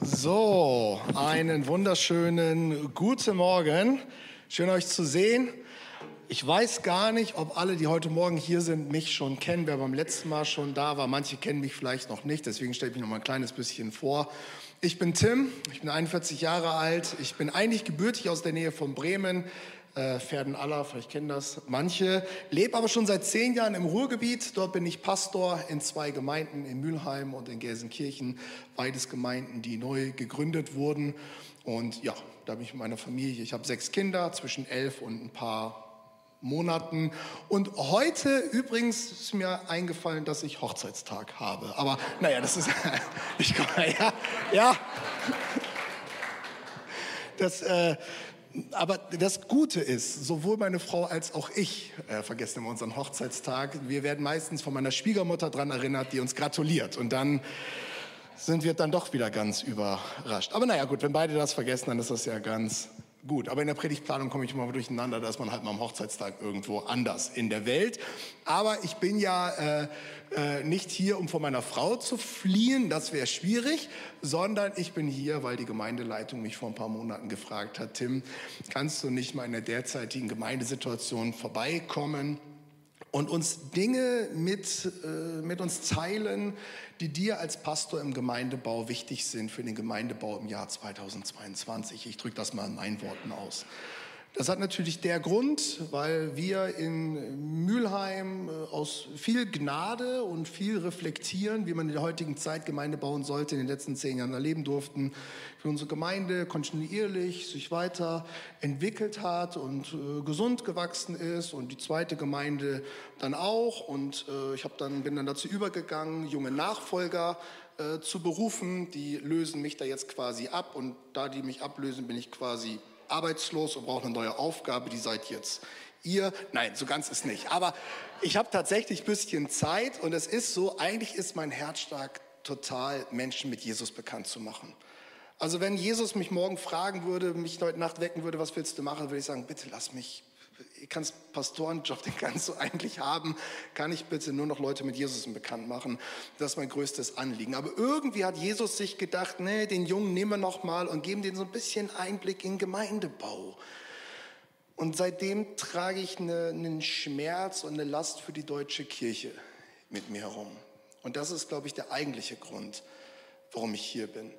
So, einen wunderschönen guten Morgen. Schön euch zu sehen. Ich weiß gar nicht, ob alle, die heute Morgen hier sind, mich schon kennen. Wer beim letzten Mal schon da war, manche kennen mich vielleicht noch nicht. Deswegen stelle ich mich noch mal ein kleines bisschen vor. Ich bin Tim, ich bin 41 Jahre alt. Ich bin eigentlich gebürtig aus der Nähe von Bremen, äh, Pferdenaller, vielleicht kennen das manche. Lebe aber schon seit zehn Jahren im Ruhrgebiet. Dort bin ich Pastor in zwei Gemeinden, in Mülheim und in Gelsenkirchen. Beides Gemeinden, die neu gegründet wurden. Und ja, da bin ich mit meiner Familie. Ich habe sechs Kinder, zwischen elf und ein paar Monaten. Und heute übrigens ist mir eingefallen, dass ich Hochzeitstag habe. Aber naja, das ist, ich komme, ja, ja. Das, äh, aber das Gute ist, sowohl meine Frau als auch ich äh, vergessen immer unseren Hochzeitstag. Wir werden meistens von meiner Schwiegermutter daran erinnert, die uns gratuliert. Und dann sind wir dann doch wieder ganz überrascht. Aber naja, gut, wenn beide das vergessen, dann ist das ja ganz gut. Aber in der Predigtplanung komme ich immer durcheinander, da ist man halt mal am Hochzeitstag irgendwo anders in der Welt. Aber ich bin ja äh, äh, nicht hier, um vor meiner Frau zu fliehen, das wäre schwierig, sondern ich bin hier, weil die Gemeindeleitung mich vor ein paar Monaten gefragt hat, Tim, kannst du nicht mal in der derzeitigen Gemeindesituation vorbeikommen? und uns Dinge mit, äh, mit uns teilen, die dir als Pastor im Gemeindebau wichtig sind für den Gemeindebau im Jahr 2022. Ich drücke das mal in meinen Worten aus. Das hat natürlich der Grund, weil wir in Mülheim äh, aus viel Gnade und viel reflektieren, wie man in der heutigen Zeit Gemeinde bauen sollte, in den letzten zehn Jahren erleben durften, wie unsere Gemeinde kontinuierlich sich weiterentwickelt hat und äh, gesund gewachsen ist und die zweite Gemeinde dann auch. Und äh, ich dann, bin dann dazu übergegangen, junge Nachfolger äh, zu berufen. Die lösen mich da jetzt quasi ab und da die mich ablösen, bin ich quasi arbeitslos und brauche eine neue Aufgabe, die seid jetzt ihr. Nein, so ganz ist nicht. Aber ich habe tatsächlich ein bisschen Zeit und es ist so, eigentlich ist mein Herz stark total, Menschen mit Jesus bekannt zu machen. Also wenn Jesus mich morgen fragen würde, mich heute Nacht wecken würde, was willst du machen, würde ich sagen, bitte lass mich ich kann Pastorenjob, den kannst du eigentlich haben, kann ich bitte nur noch Leute mit Jesus bekannt machen. Das ist mein größtes Anliegen. Aber irgendwie hat Jesus sich gedacht, nee, den Jungen nehmen wir noch mal und geben denen so ein bisschen Einblick in Gemeindebau. Und seitdem trage ich eine, einen Schmerz und eine Last für die deutsche Kirche mit mir herum. Und das ist, glaube ich, der eigentliche Grund, warum ich hier bin.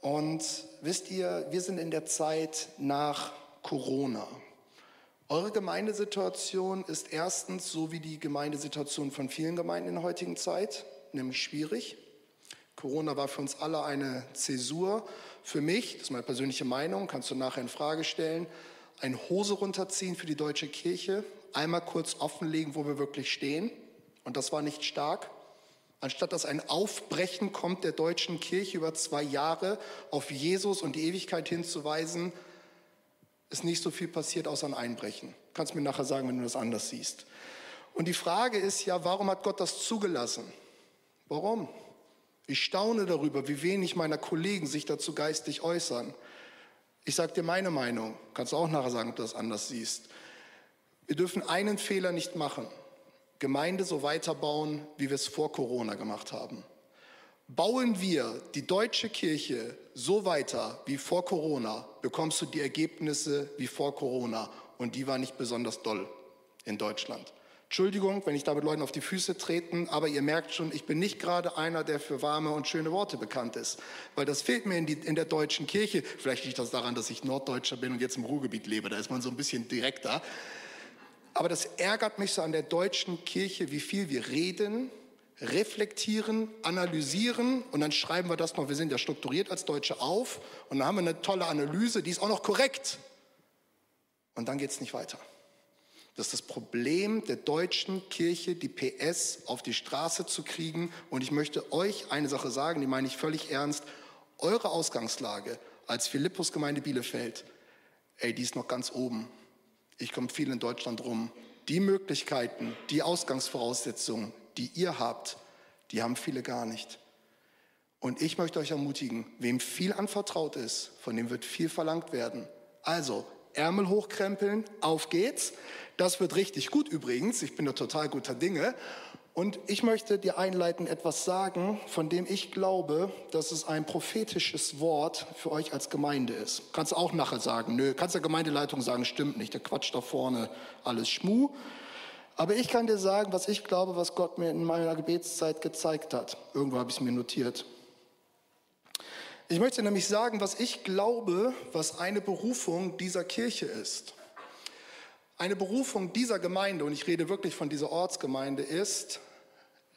Und wisst ihr, wir sind in der Zeit nach Corona. Eure Gemeindesituation ist erstens so wie die Gemeindesituation von vielen Gemeinden in der heutigen Zeit, nämlich schwierig. Corona war für uns alle eine Zäsur. Für mich, das ist meine persönliche Meinung, kannst du nachher in Frage stellen, ein Hose runterziehen für die deutsche Kirche, einmal kurz offenlegen, wo wir wirklich stehen. Und das war nicht stark. Anstatt dass ein Aufbrechen kommt der deutschen Kirche über zwei Jahre auf Jesus und die Ewigkeit hinzuweisen, ist nicht so viel passiert außer ein Einbrechen. Kannst mir nachher sagen, wenn du das anders siehst. Und die Frage ist ja, warum hat Gott das zugelassen? Warum? Ich staune darüber, wie wenig meiner Kollegen sich dazu geistig äußern. Ich sage dir meine Meinung, kannst du auch nachher sagen, ob du das anders siehst. Wir dürfen einen Fehler nicht machen. Gemeinde so weiterbauen, wie wir es vor Corona gemacht haben. Bauen wir die deutsche Kirche so weiter wie vor Corona, bekommst du die Ergebnisse wie vor Corona. Und die waren nicht besonders doll in Deutschland. Entschuldigung, wenn ich da mit Leuten auf die Füße treten, aber ihr merkt schon, ich bin nicht gerade einer, der für warme und schöne Worte bekannt ist. Weil das fehlt mir in, die, in der deutschen Kirche. Vielleicht liegt das daran, dass ich Norddeutscher bin und jetzt im Ruhrgebiet lebe. Da ist man so ein bisschen direkter. Aber das ärgert mich so an der deutschen Kirche, wie viel wir reden, reflektieren, analysieren und dann schreiben wir das noch, wir sind ja strukturiert als Deutsche auf und dann haben wir eine tolle Analyse, die ist auch noch korrekt. Und dann geht es nicht weiter. Das ist das Problem der deutschen Kirche, die PS auf die Straße zu kriegen. Und ich möchte euch eine Sache sagen, die meine ich völlig ernst. Eure Ausgangslage als Philippus-Gemeinde Bielefeld, ey, die ist noch ganz oben. Ich komme viel in Deutschland rum. Die Möglichkeiten, die Ausgangsvoraussetzungen, die ihr habt, die haben viele gar nicht. Und ich möchte euch ermutigen, wem viel anvertraut ist, von dem wird viel verlangt werden. Also, Ärmel hochkrempeln, auf geht's. Das wird richtig gut übrigens. Ich bin da total guter Dinge. Und ich möchte dir einleitend etwas sagen, von dem ich glaube, dass es ein prophetisches Wort für euch als Gemeinde ist. Kannst du auch nachher sagen, nö, kannst der Gemeindeleitung sagen, stimmt nicht, der Quatsch da vorne, alles Schmu. Aber ich kann dir sagen, was ich glaube, was Gott mir in meiner Gebetszeit gezeigt hat. Irgendwo habe ich es mir notiert. Ich möchte nämlich sagen, was ich glaube, was eine Berufung dieser Kirche ist. Eine Berufung dieser Gemeinde, und ich rede wirklich von dieser Ortsgemeinde, ist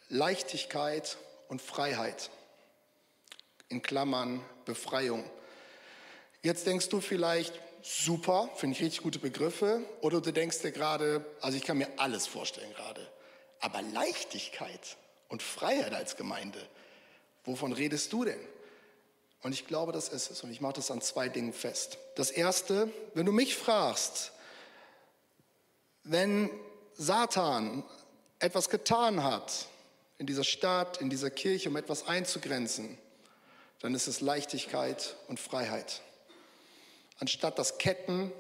Leichtigkeit und Freiheit. In Klammern Befreiung. Jetzt denkst du vielleicht, super, finde ich richtig gute Begriffe, oder du denkst dir gerade, also ich kann mir alles vorstellen gerade, aber Leichtigkeit und Freiheit als Gemeinde, wovon redest du denn? Und ich glaube, das ist es. Und ich mache das an zwei Dingen fest. Das erste, wenn du mich fragst, wenn Satan etwas getan hat in dieser Stadt, in dieser Kirche, um etwas einzugrenzen, dann ist es Leichtigkeit und Freiheit. Anstatt dass Ketten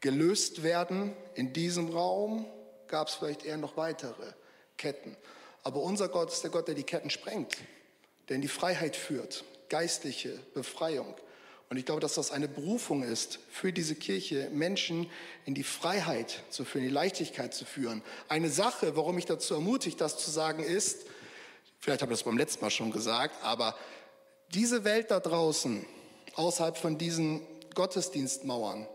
gelöst werden in diesem Raum, gab es vielleicht eher noch weitere Ketten. Aber unser Gott ist der Gott, der die Ketten sprengt, der in die Freiheit führt, geistliche Befreiung. Und ich glaube, dass das eine Berufung ist für diese Kirche, Menschen in die Freiheit zu führen, in die Leichtigkeit zu führen. Eine Sache, warum ich dazu ermutigt, das zu sagen, ist, vielleicht habe ich das beim letzten Mal schon gesagt, aber diese Welt da draußen, außerhalb von diesen Gottesdienstmauern,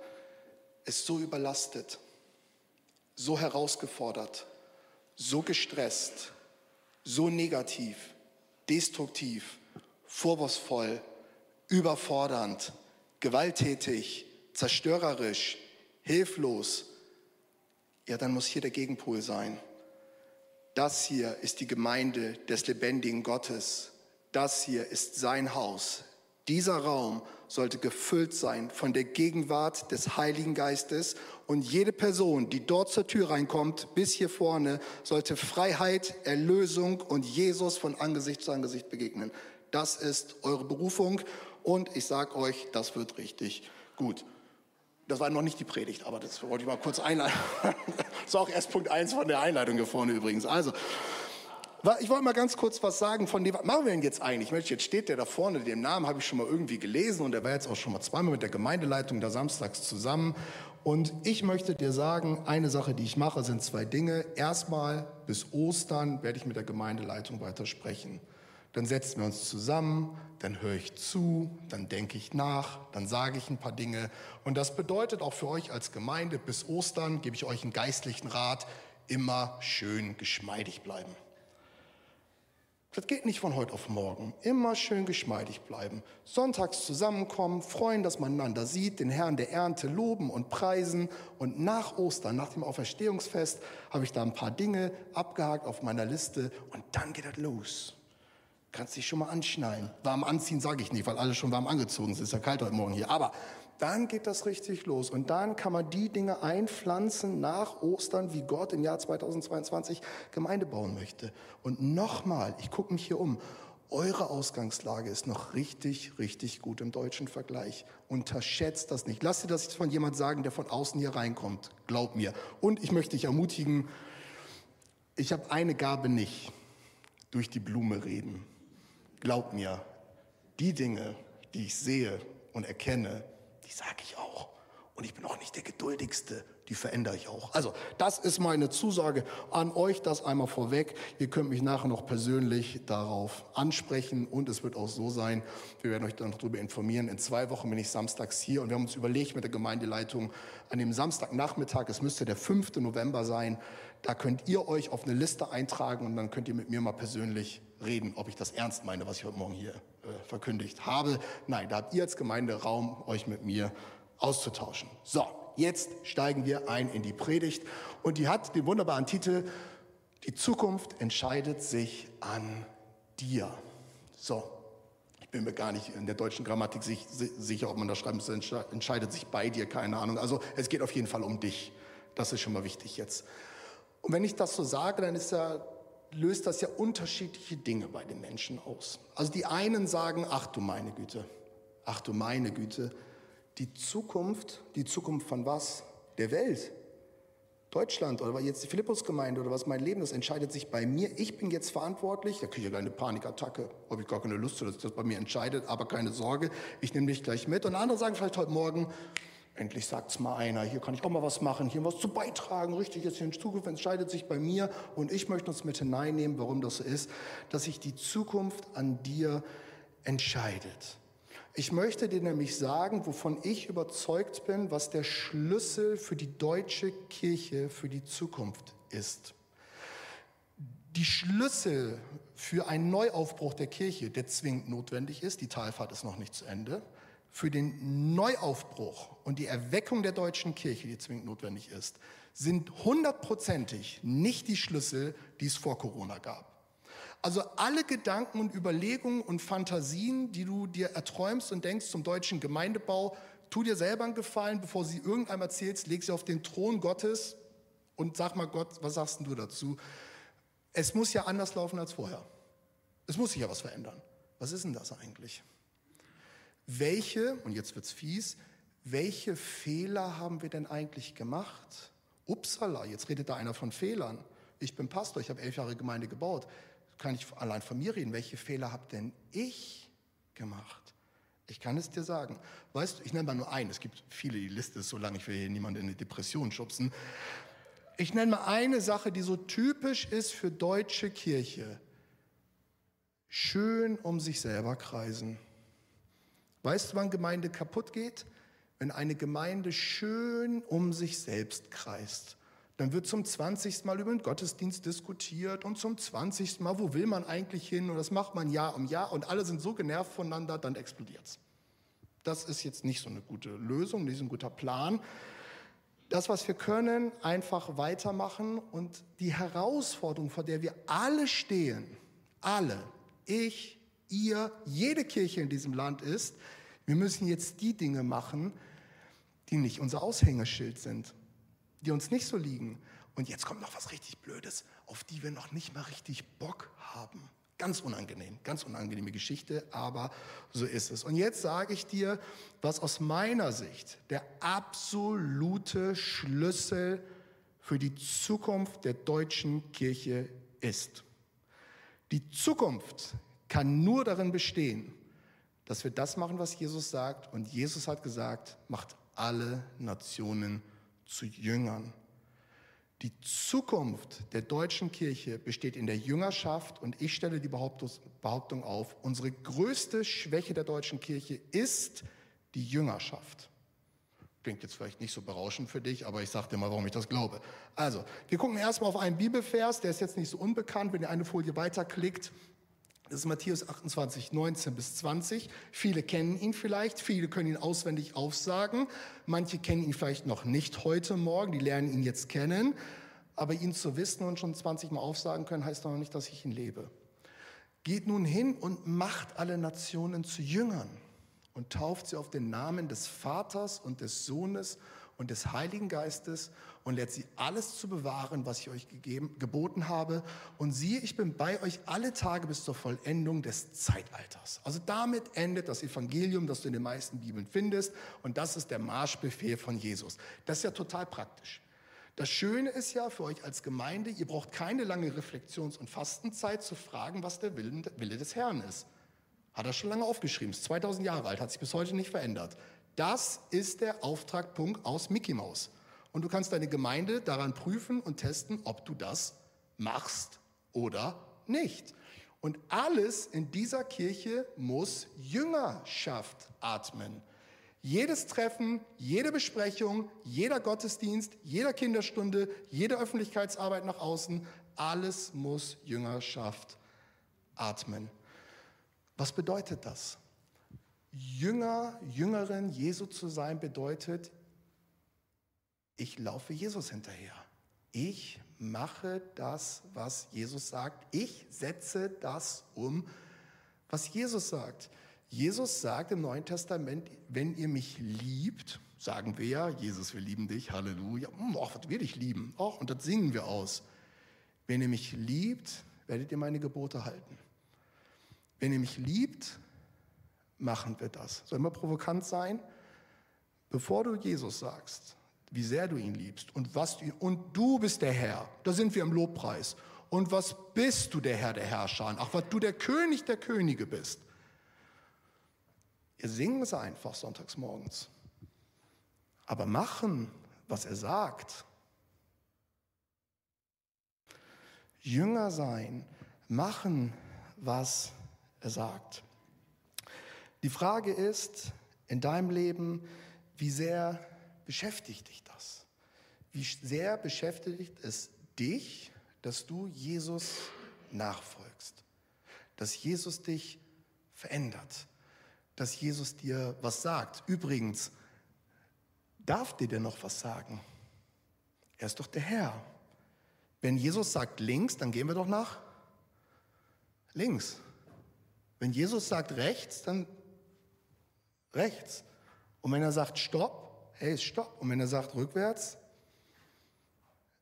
ist so überlastet, so herausgefordert, so gestresst, so negativ, destruktiv, vorwurfsvoll, überfordernd, gewalttätig, zerstörerisch, hilflos, ja, dann muss hier der Gegenpol sein. Das hier ist die Gemeinde des lebendigen Gottes. Das hier ist sein Haus. Dieser Raum sollte gefüllt sein von der Gegenwart des Heiligen Geistes und jede Person, die dort zur Tür reinkommt, bis hier vorne, sollte Freiheit, Erlösung und Jesus von Angesicht zu Angesicht begegnen. Das ist eure Berufung und ich sage euch, das wird richtig gut. Das war noch nicht die Predigt, aber das wollte ich mal kurz einleiten. Das war auch erst Punkt 1 von der Einleitung hier vorne übrigens. Also, ich wollte mal ganz kurz was sagen von dem, was machen wir denn jetzt eigentlich? Mensch, jetzt steht der da vorne, den Namen habe ich schon mal irgendwie gelesen und der war jetzt auch schon mal zweimal mit der Gemeindeleitung da samstags zusammen. Und ich möchte dir sagen, eine Sache, die ich mache, sind zwei Dinge. Erstmal bis Ostern werde ich mit der Gemeindeleitung weiter sprechen. Dann setzen wir uns zusammen, dann höre ich zu, dann denke ich nach, dann sage ich ein paar Dinge. Und das bedeutet auch für euch als Gemeinde, bis Ostern gebe ich euch einen geistlichen Rat, immer schön geschmeidig bleiben. Das geht nicht von heute auf morgen. Immer schön geschmeidig bleiben. Sonntags zusammenkommen, freuen, dass man einander sieht, den Herrn der Ernte loben und preisen. Und nach Ostern, nach dem Auferstehungsfest, habe ich da ein paar Dinge abgehakt auf meiner Liste und dann geht das los. Kannst dich schon mal anschnallen. Warm anziehen sage ich nicht, weil alle schon warm angezogen sind. Es ist ja kalt heute Morgen hier. Aber dann geht das richtig los. Und dann kann man die Dinge einpflanzen nach Ostern, wie Gott im Jahr 2022 Gemeinde bauen möchte. Und nochmal, ich gucke mich hier um. Eure Ausgangslage ist noch richtig, richtig gut im deutschen Vergleich. Unterschätzt das nicht. Lass dir das von jemand sagen, der von außen hier reinkommt. Glaub mir. Und ich möchte dich ermutigen, ich habe eine Gabe nicht. Durch die Blume reden. Glaub mir, die Dinge, die ich sehe und erkenne, sage ich auch. Und ich bin auch nicht der geduldigste, die verändere ich auch. Also, das ist meine Zusage an euch, das einmal vorweg. Ihr könnt mich nachher noch persönlich darauf ansprechen und es wird auch so sein, wir werden euch dann noch darüber informieren. In zwei Wochen bin ich samstags hier und wir haben uns überlegt mit der Gemeindeleitung an dem Samstagnachmittag, es müsste der 5. November sein, da könnt ihr euch auf eine Liste eintragen und dann könnt ihr mit mir mal persönlich reden, ob ich das ernst meine, was ich heute Morgen hier verkündigt habe. Nein, da habt ihr als Gemeinde Raum, euch mit mir auszutauschen. So, jetzt steigen wir ein in die Predigt und die hat den wunderbaren Titel Die Zukunft entscheidet sich an dir. So, ich bin mir gar nicht in der deutschen Grammatik sicher, ob man da schreiben muss, entscheidet sich bei dir, keine Ahnung. Also es geht auf jeden Fall um dich. Das ist schon mal wichtig jetzt. Und wenn ich das so sage, dann ist ja löst das ja unterschiedliche Dinge bei den Menschen aus. Also die einen sagen, ach du meine Güte, ach du meine Güte, die Zukunft, die Zukunft von was? Der Welt. Deutschland oder jetzt die Philippusgemeinde oder was mein Leben ist, entscheidet sich bei mir. Ich bin jetzt verantwortlich. Da kriege ich ja eine Panikattacke. Habe ich gar keine Lust zu, dass das bei mir entscheidet. Aber keine Sorge, ich nehme dich gleich mit. Und andere sagen vielleicht heute Morgen, endlich sagt es mal einer, hier kann ich auch mal was machen, hier was zu beitragen. Richtig, jetzt hier in Zukunft entscheidet sich bei mir. Und ich möchte uns mit hineinnehmen, warum das so ist, dass sich die Zukunft an dir entscheidet. Ich möchte dir nämlich sagen, wovon ich überzeugt bin, was der Schlüssel für die deutsche Kirche für die Zukunft ist. Die Schlüssel für einen Neuaufbruch der Kirche, der zwingend notwendig ist, die Talfahrt ist noch nicht zu Ende, für den Neuaufbruch und die Erweckung der deutschen Kirche, die zwingend notwendig ist, sind hundertprozentig nicht die Schlüssel, die es vor Corona gab. Also alle Gedanken und Überlegungen und Fantasien, die du dir erträumst und denkst zum deutschen Gemeindebau, tu dir selber einen Gefallen, bevor sie irgendeinem erzählst, leg sie auf den Thron Gottes und sag mal Gott, was sagst du dazu? Es muss ja anders laufen als vorher. Es muss sich ja was verändern. Was ist denn das eigentlich? Welche, und jetzt wird's fies, welche Fehler haben wir denn eigentlich gemacht? Upsala, jetzt redet da einer von Fehlern. Ich bin Pastor, ich habe elf Jahre Gemeinde gebaut kann ich allein von mir reden. Welche Fehler habe denn ich gemacht? Ich kann es dir sagen. Weißt du, ich nenne mal nur einen. Es gibt viele, die Liste ist so lang, ich will hier niemanden in eine Depression schubsen. Ich nenne mal eine Sache, die so typisch ist für deutsche Kirche. Schön um sich selber kreisen. Weißt du, wann Gemeinde kaputt geht? Wenn eine Gemeinde schön um sich selbst kreist. Dann wird zum 20. Mal über den Gottesdienst diskutiert und zum 20. Mal, wo will man eigentlich hin? Und das macht man Jahr um Jahr und alle sind so genervt voneinander, dann explodiert es. Das ist jetzt nicht so eine gute Lösung, nicht so ein guter Plan. Das, was wir können, einfach weitermachen und die Herausforderung, vor der wir alle stehen, alle, ich, ihr, jede Kirche in diesem Land ist, wir müssen jetzt die Dinge machen, die nicht unser Aushängeschild sind, die uns nicht so liegen. Und jetzt kommt noch was richtig Blödes, auf die wir noch nicht mal richtig Bock haben. Ganz unangenehm, ganz unangenehme Geschichte, aber so ist es. Und jetzt sage ich dir, was aus meiner Sicht der absolute Schlüssel für die Zukunft der deutschen Kirche ist. Die Zukunft kann nur darin bestehen, dass wir das machen, was Jesus sagt. Und Jesus hat gesagt, macht alle Nationen zu Jüngern. Die Zukunft der deutschen Kirche besteht in der Jüngerschaft und ich stelle die Behauptung auf, unsere größte Schwäche der deutschen Kirche ist die Jüngerschaft. Klingt jetzt vielleicht nicht so berauschend für dich, aber ich sage dir mal, warum ich das glaube. Also, wir gucken erstmal auf einen Bibelvers, der ist jetzt nicht so unbekannt. Wenn ihr eine Folie weiterklickt, das ist Matthäus 28, 19 bis 20. Viele kennen ihn vielleicht, viele können ihn auswendig aufsagen. Manche kennen ihn vielleicht noch nicht heute Morgen, die lernen ihn jetzt kennen. Aber ihn zu wissen und schon 20 Mal aufsagen können, heißt noch nicht, dass ich ihn lebe. Geht nun hin und macht alle Nationen zu Jüngern und tauft sie auf den Namen des Vaters und des Sohnes und des Heiligen Geistes und lehrt sie alles zu bewahren, was ich euch gegeben, geboten habe. Und siehe, ich bin bei euch alle Tage bis zur Vollendung des Zeitalters. Also damit endet das Evangelium, das du in den meisten Bibeln findest. Und das ist der Marschbefehl von Jesus. Das ist ja total praktisch. Das Schöne ist ja für euch als Gemeinde, ihr braucht keine lange Reflexions- und Fastenzeit zu fragen, was der Wille des Herrn ist. Hat er schon lange aufgeschrieben, ist 2000 Jahre alt, hat sich bis heute nicht verändert. Das ist der Auftragpunkt aus Mickey Mouse. Und du kannst deine Gemeinde daran prüfen und testen, ob du das machst oder nicht. Und alles in dieser Kirche muss Jüngerschaft atmen. Jedes Treffen, jede Besprechung, jeder Gottesdienst, jeder Kinderstunde, jede Öffentlichkeitsarbeit nach außen, alles muss Jüngerschaft atmen. Was bedeutet das? Jünger, Jüngerin Jesu zu sein bedeutet, ich laufe Jesus hinterher. Ich mache das, was Jesus sagt. Ich setze das um, was Jesus sagt. Jesus sagt im Neuen Testament, wenn ihr mich liebt, sagen wir ja, Jesus, wir lieben dich, Halleluja. Hm, ach, was wir dich lieben. Ach, und das singen wir aus. Wenn ihr mich liebt, werdet ihr meine Gebote halten. Wenn ihr mich liebt, machen wir das. Soll immer provokant sein? Bevor du Jesus sagst, wie sehr du ihn liebst und was du, und du bist der Herr. Da sind wir im Lobpreis. Und was bist du der Herr der Herrscher? Ach, was du der König der Könige bist. Ihr singen es einfach sonntags morgens. Aber machen, was er sagt. Jünger sein, machen, was er sagt. Die Frage ist in deinem Leben, wie sehr beschäftigt dich das? Wie sehr beschäftigt es dich, dass du Jesus nachfolgst? Dass Jesus dich verändert? Dass Jesus dir was sagt? Übrigens, darf dir denn noch was sagen? Er ist doch der Herr. Wenn Jesus sagt links, dann gehen wir doch nach links. Wenn Jesus sagt rechts, dann rechts. Und wenn er sagt Stopp, hey, Stopp. Und wenn er sagt rückwärts,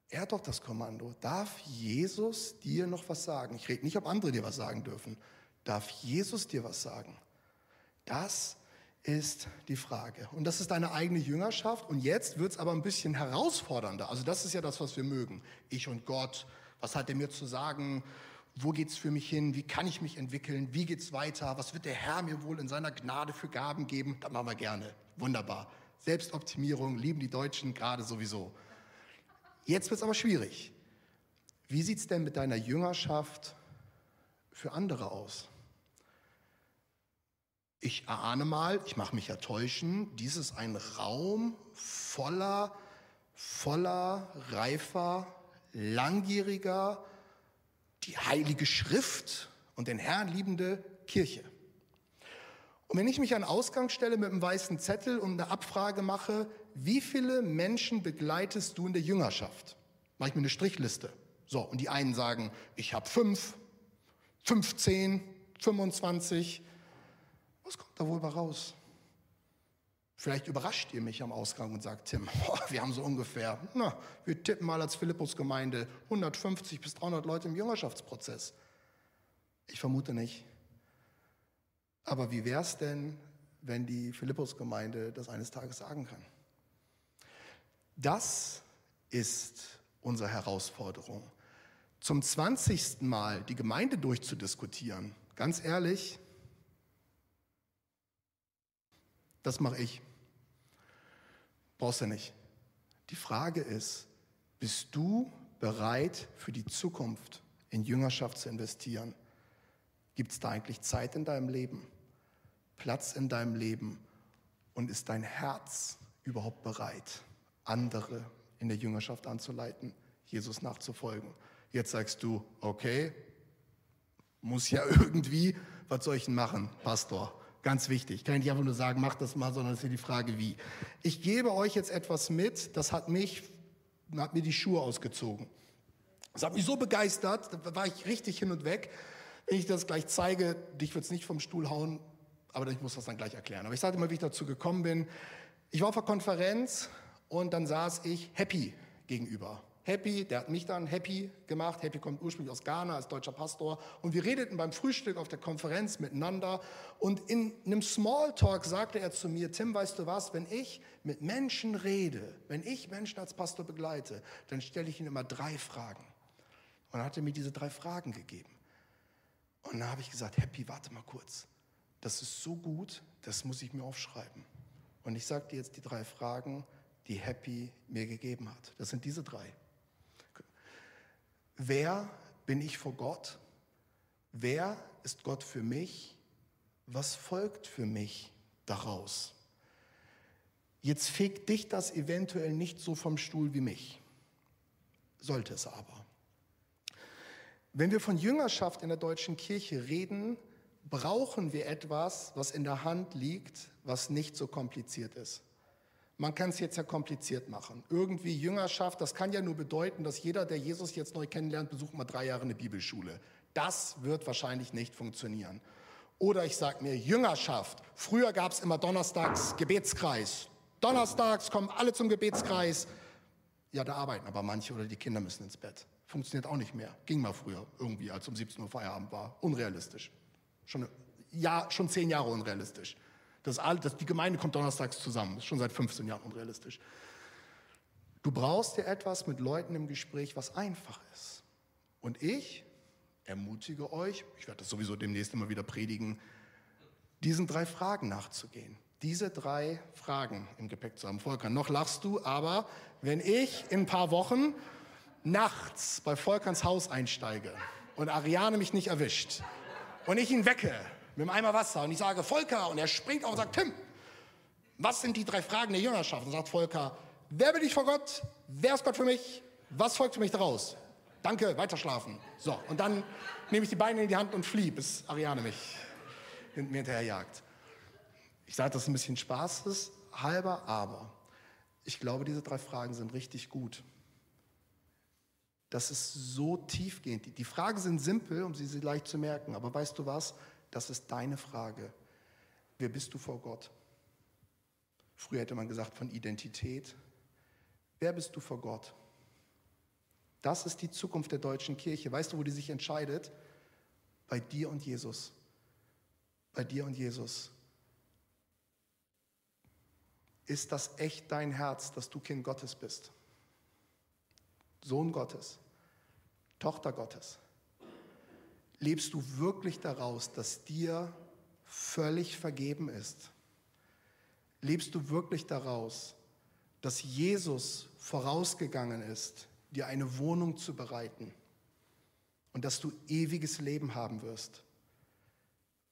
er hat doch das Kommando. Darf Jesus dir noch was sagen? Ich rede nicht, ob andere dir was sagen dürfen. Darf Jesus dir was sagen? Das ist die Frage. Und das ist deine eigene Jüngerschaft. Und jetzt wird es aber ein bisschen herausfordernder. Also das ist ja das, was wir mögen. Ich und Gott. Was hat er mir zu sagen? Wo geht es für mich hin? Wie kann ich mich entwickeln? Wie geht es weiter? Was wird der Herr mir wohl in seiner Gnade für Gaben geben? Das machen wir gerne. Wunderbar. Selbstoptimierung lieben die Deutschen gerade sowieso. Jetzt wird es aber schwierig. Wie sieht es denn mit deiner Jüngerschaft für andere aus? Ich erahne mal, ich mache mich ja täuschen, dies ist ein Raum voller, voller, reifer, langjähriger, die Heilige Schrift und den Herrn liebende Kirche. Und wenn ich mich an Ausgang stelle mit einem weißen Zettel und eine Abfrage mache, wie viele Menschen begleitest du in der Jüngerschaft? Mache ich mir eine Strichliste. So, und die einen sagen, ich habe fünf, 15, 25. Was kommt da wohl bei raus? Vielleicht überrascht ihr mich am Ausgang und sagt, Tim, oh, wir haben so ungefähr, na, wir tippen mal als Philippus-Gemeinde 150 bis 300 Leute im Jüngerschaftsprozess. Ich vermute nicht. Aber wie wäre es denn, wenn die Philippus-Gemeinde das eines Tages sagen kann? Das ist unsere Herausforderung. Zum 20. Mal die Gemeinde durchzudiskutieren, ganz ehrlich, das mache ich. Brauchst du nicht. Die Frage ist, bist du bereit für die Zukunft in Jüngerschaft zu investieren? Gibt es da eigentlich Zeit in deinem Leben, Platz in deinem Leben und ist dein Herz überhaupt bereit, andere in der Jüngerschaft anzuleiten, Jesus nachzufolgen? Jetzt sagst du, okay, muss ja irgendwie, was soll ich denn machen, Pastor? Ganz wichtig. Ich kann nicht einfach nur sagen, mach das mal, sondern es ist hier die Frage, wie. Ich gebe euch jetzt etwas mit, das hat mich, hat mir die Schuhe ausgezogen. Das hat mich so begeistert, da war ich richtig hin und weg. Wenn ich das gleich zeige, dich wird es nicht vom Stuhl hauen, aber ich muss das dann gleich erklären. Aber ich sage mal, wie ich dazu gekommen bin. Ich war auf einer Konferenz und dann saß ich Happy gegenüber. Happy, der hat mich dann Happy gemacht. Happy kommt ursprünglich aus Ghana, als deutscher Pastor. Und wir redeten beim Frühstück auf der Konferenz miteinander. Und in einem Smalltalk sagte er zu mir, Tim, weißt du was, wenn ich mit Menschen rede, wenn ich Menschen als Pastor begleite, dann stelle ich ihnen immer drei Fragen. Und er hatte mir diese drei Fragen gegeben. Und dann habe ich gesagt, Happy, warte mal kurz. Das ist so gut, das muss ich mir aufschreiben. Und ich sage dir jetzt die drei Fragen, die Happy mir gegeben hat. Das sind diese drei. Wer bin ich vor Gott? Wer ist Gott für mich? Was folgt für mich daraus? Jetzt fegt dich das eventuell nicht so vom Stuhl wie mich. Sollte es aber. Wenn wir von Jüngerschaft in der deutschen Kirche reden, brauchen wir etwas, was in der Hand liegt, was nicht so kompliziert ist. Man kann es jetzt ja kompliziert machen. Irgendwie Jüngerschaft, das kann ja nur bedeuten, dass jeder, der Jesus jetzt neu kennenlernt, besucht mal drei Jahre eine Bibelschule. Das wird wahrscheinlich nicht funktionieren. Oder ich sage mir Jüngerschaft. Früher gab es immer Donnerstags Gebetskreis. Donnerstags kommen alle zum Gebetskreis. Ja, da arbeiten aber manche oder die Kinder müssen ins Bett. Funktioniert auch nicht mehr. Ging mal früher irgendwie, als um 17 Uhr Feierabend war. Unrealistisch. Schon, ja, schon zehn Jahre unrealistisch. Das, das, die Gemeinde kommt donnerstags zusammen. Das ist schon seit 15 Jahren unrealistisch. Du brauchst dir etwas mit Leuten im Gespräch, was einfach ist. Und ich ermutige euch, ich werde das sowieso demnächst immer wieder predigen, diesen drei Fragen nachzugehen. Diese drei Fragen im Gepäck zu haben. Volker, noch lachst du, aber wenn ich in ein paar Wochen nachts bei Volkers Haus einsteige und Ariane mich nicht erwischt und ich ihn wecke mit einem Eimer Wasser und ich sage, Volker, und er springt auf und sagt, Tim, was sind die drei Fragen der Jüngerschaft? Und sagt Volker, wer bin ich vor Gott? Wer ist Gott für mich? Was folgt für mich daraus? Danke, weiter schlafen. So, und dann nehme ich die Beine in die Hand und fliehe, bis Ariane mich mir hinterher jagt. Ich sage das ein bisschen Spaß ist, halber, aber ich glaube, diese drei Fragen sind richtig gut. Das ist so tiefgehend. Die Fragen sind simpel, um sie leicht zu merken. Aber weißt du was? Das ist deine Frage. Wer bist du vor Gott? Früher hätte man gesagt von Identität. Wer bist du vor Gott? Das ist die Zukunft der deutschen Kirche. Weißt du, wo die sich entscheidet? Bei dir und Jesus. Bei dir und Jesus. Ist das echt dein Herz, dass du Kind Gottes bist? Sohn Gottes, Tochter Gottes, lebst du wirklich daraus, dass dir völlig vergeben ist? Lebst du wirklich daraus, dass Jesus vorausgegangen ist, dir eine Wohnung zu bereiten und dass du ewiges Leben haben wirst?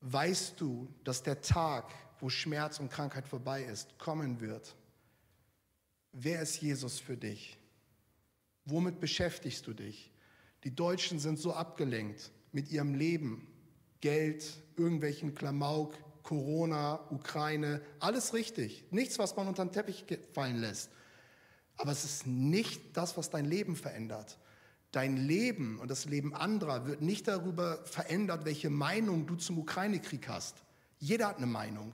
Weißt du, dass der Tag, wo Schmerz und Krankheit vorbei ist, kommen wird? Wer ist Jesus für dich? Womit beschäftigst du dich? Die Deutschen sind so abgelenkt mit ihrem Leben, Geld, irgendwelchen Klamauk, Corona, Ukraine, alles richtig. Nichts, was man unter den Teppich fallen lässt. Aber es ist nicht das, was dein Leben verändert. Dein Leben und das Leben anderer wird nicht darüber verändert, welche Meinung du zum Ukraine-Krieg hast. Jeder hat eine Meinung.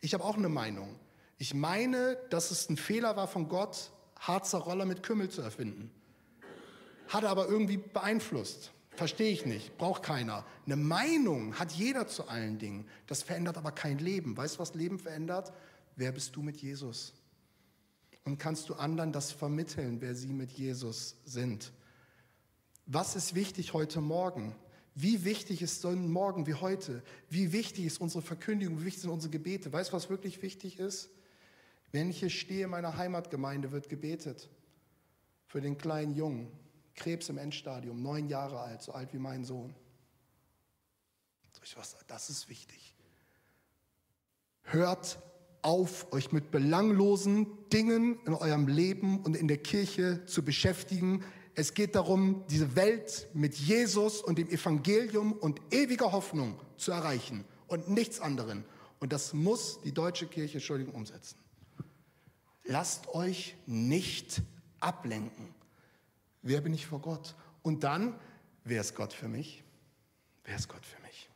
Ich habe auch eine Meinung. Ich meine, dass es ein Fehler war von Gott, Harzer Roller mit Kümmel zu erfinden hat er aber irgendwie beeinflusst. Verstehe ich nicht, braucht keiner. Eine Meinung hat jeder zu allen Dingen. Das verändert aber kein Leben. Weißt du, was Leben verändert? Wer bist du mit Jesus? Und kannst du anderen das vermitteln, wer sie mit Jesus sind? Was ist wichtig heute Morgen? Wie wichtig ist so ein Morgen wie heute? Wie wichtig ist unsere Verkündigung? Wie wichtig sind unsere Gebete? Weißt du, was wirklich wichtig ist? Wenn ich hier stehe in meiner Heimatgemeinde, wird gebetet für den kleinen Jungen, Krebs im Endstadium, neun Jahre alt, so alt wie mein Sohn. Das ist wichtig. Hört auf, euch mit belanglosen Dingen in eurem Leben und in der Kirche zu beschäftigen. Es geht darum, diese Welt mit Jesus und dem Evangelium und ewiger Hoffnung zu erreichen und nichts anderen. Und das muss die deutsche Kirche, Entschuldigung, umsetzen. Lasst euch nicht ablenken. Wer bin ich vor Gott? Und dann, wer ist Gott für mich? Wer ist Gott für mich?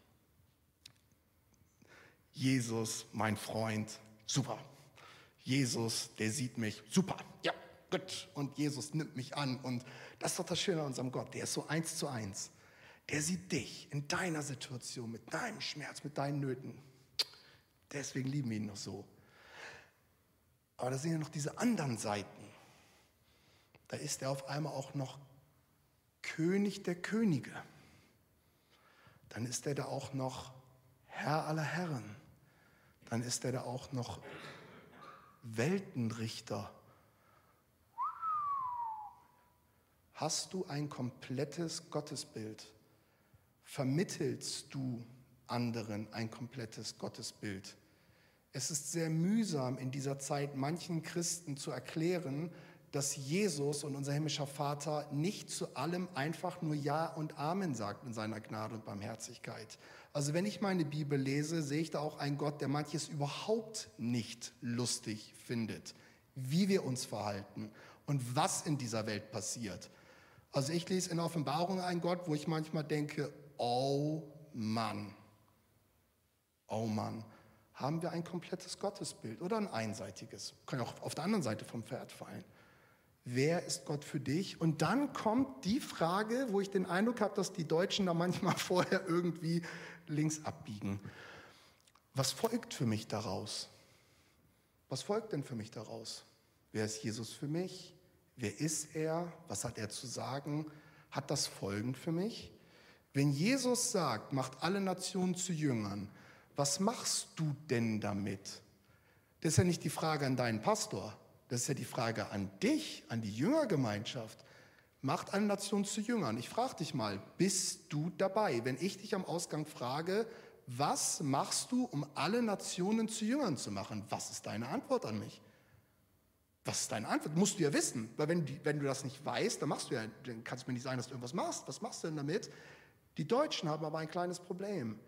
Jesus, mein Freund, super. Jesus, der sieht mich, super. Ja, gut. Und Jesus nimmt mich an. Und das ist doch das Schöne an unserem Gott. Der ist so eins zu eins. Der sieht dich in deiner Situation, mit deinem Schmerz, mit deinen Nöten. Deswegen lieben wir ihn noch so. Aber da sind ja noch diese anderen Seiten da ist er auf einmal auch noch König der Könige. Dann ist er da auch noch Herr aller Herren. Dann ist er da auch noch Weltenrichter. Hast du ein komplettes Gottesbild? Vermittelst du anderen ein komplettes Gottesbild? Es ist sehr mühsam in dieser Zeit manchen Christen zu erklären, dass Jesus und unser himmlischer Vater nicht zu allem einfach nur Ja und Amen sagt in seiner Gnade und Barmherzigkeit. Also wenn ich meine Bibel lese, sehe ich da auch einen Gott, der manches überhaupt nicht lustig findet, wie wir uns verhalten und was in dieser Welt passiert. Also ich lese in Offenbarung einen Gott, wo ich manchmal denke, oh Mann, oh Mann, haben wir ein komplettes Gottesbild oder ein einseitiges? Kann ja auch auf der anderen Seite vom Pferd fallen. Wer ist Gott für dich? Und dann kommt die Frage, wo ich den Eindruck habe, dass die Deutschen da manchmal vorher irgendwie links abbiegen. Was folgt für mich daraus? Was folgt denn für mich daraus? Wer ist Jesus für mich? Wer ist er? Was hat er zu sagen? Hat das Folgen für mich? Wenn Jesus sagt, macht alle Nationen zu Jüngern, was machst du denn damit? Das ist ja nicht die Frage an deinen Pastor, das ist ja die Frage an dich, an die Jüngergemeinschaft. Macht alle Nationen zu Jüngern. Ich frage dich mal, bist du dabei? Wenn ich dich am Ausgang frage, was machst du, um alle Nationen zu Jüngern zu machen? Was ist deine Antwort an mich? Was ist deine Antwort? Musst du ja wissen. Weil wenn, wenn du das nicht weißt, dann machst du ja, dann kannst du mir nicht sagen, dass du irgendwas machst. Was machst du denn damit? Die Deutschen haben aber ein kleines Problem.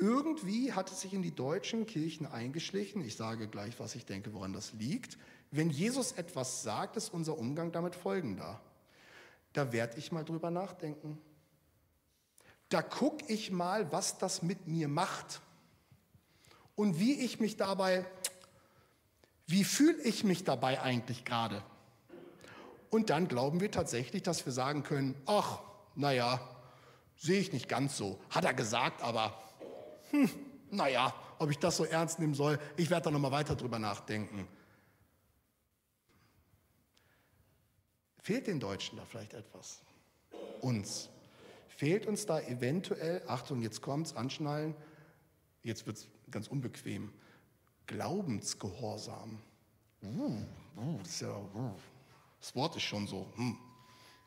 Irgendwie hat es sich in die deutschen Kirchen eingeschlichen, ich sage gleich, was ich denke, woran das liegt. Wenn Jesus etwas sagt, ist unser Umgang damit folgender. Da werde ich mal drüber nachdenken. Da gucke ich mal, was das mit mir macht und wie ich mich dabei, wie fühle ich mich dabei eigentlich gerade. Und dann glauben wir tatsächlich, dass wir sagen können, ach, naja, sehe ich nicht ganz so. Hat er gesagt, aber hm, naja, ob ich das so ernst nehmen soll, ich werde da nochmal weiter drüber nachdenken. Fehlt den Deutschen da vielleicht etwas? Uns. Fehlt uns da eventuell, Achtung, jetzt kommt's, anschnallen, jetzt wird's ganz unbequem, Glaubensgehorsam. Uh, uh, das, ja, uh, das, Wort ist schon so. Hm.